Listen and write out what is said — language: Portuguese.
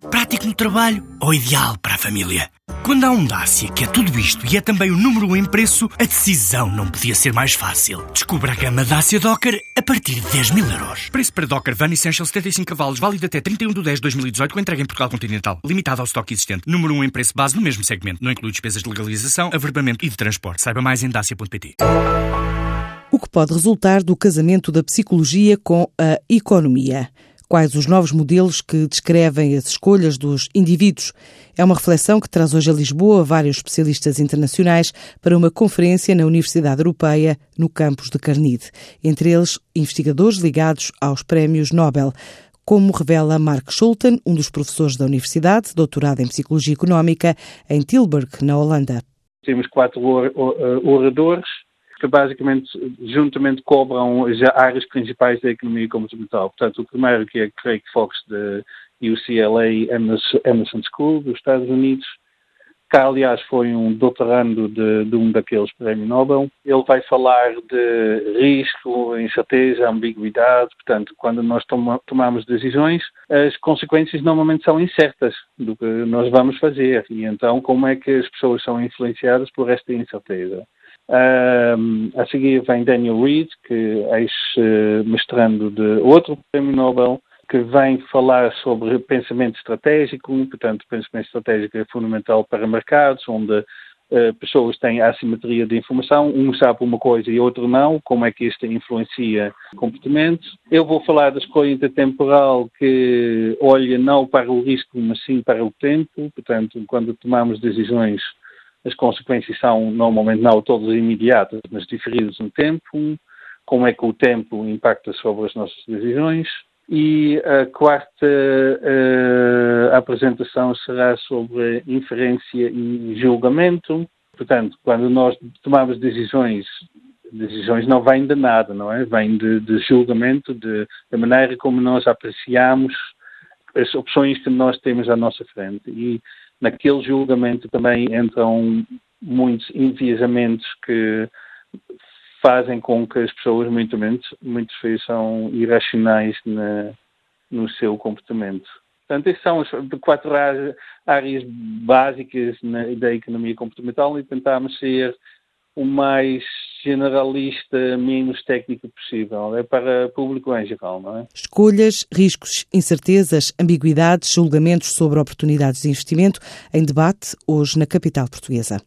Prático no trabalho ou ideal para a família? Quando há um Dacia que é tudo isto e é também o número 1 um em preço, a decisão não podia ser mais fácil. Descubra a gama Dacia Docker a partir de 10 mil euros. Preço para Docker Van Essential 75 cavalos, válido até 31 de 10 de 2018, com entrega em Portugal Continental. Limitado ao estoque existente. Número 1 um em preço base no mesmo segmento. Não inclui despesas de legalização, averbamento e de transporte. Saiba mais em dacia.pt. O que pode resultar do casamento da psicologia com a economia? Quais os novos modelos que descrevem as escolhas dos indivíduos? É uma reflexão que traz hoje a Lisboa vários especialistas internacionais para uma conferência na Universidade Europeia, no campus de Carnide. Entre eles, investigadores ligados aos prémios Nobel como revela Mark Schulten, um dos professores da universidade, doutorado em Psicologia Económica, em Tilburg, na Holanda. Temos quatro oradores que basicamente juntamente cobram as áreas principais da economia comportamental. Portanto, o primeiro que é Craig Fox da UCLA Emerson School dos Estados Unidos, que aliás foi um doutorando de, de um daqueles prémios Nobel. Ele vai falar de risco, incerteza, ambiguidade. Portanto, quando nós toma, tomamos decisões, as consequências normalmente são incertas do que nós vamos fazer. E então, como é que as pessoas são influenciadas por esta incerteza? A seguir vem Daniel Reed, que é ex-mestrando de outro prémio Nobel, que vem falar sobre pensamento estratégico. Portanto, pensamento estratégico é fundamental para mercados, onde uh, pessoas têm assimetria de informação. Um sabe uma coisa e outro não. Como é que isto influencia comportamentos? Eu vou falar da escolha intertemporal que olha não para o risco, mas sim para o tempo. Portanto, quando tomamos decisões as consequências são normalmente não todas imediatas, mas diferidas no tempo. Como é que o tempo impacta sobre as nossas decisões? E a quarta uh, apresentação será sobre inferência e julgamento. Portanto, quando nós tomamos decisões, decisões não vêm de nada, não é? Vêm de, de julgamento, de, da maneira como nós apreciamos as opções que nós temos à nossa frente. E naquele julgamento também entram muitos enviesamentos que fazem com que as pessoas, muito menos, muitas vezes, são irracionais na, no seu comportamento. Portanto, essas são as quatro áreas básicas na, da economia comportamental e tentamos ser o mais generalista, menos técnico possível. É para público em geral, não é? Escolhas, riscos, incertezas, ambiguidades, julgamentos sobre oportunidades de investimento em debate hoje na capital portuguesa.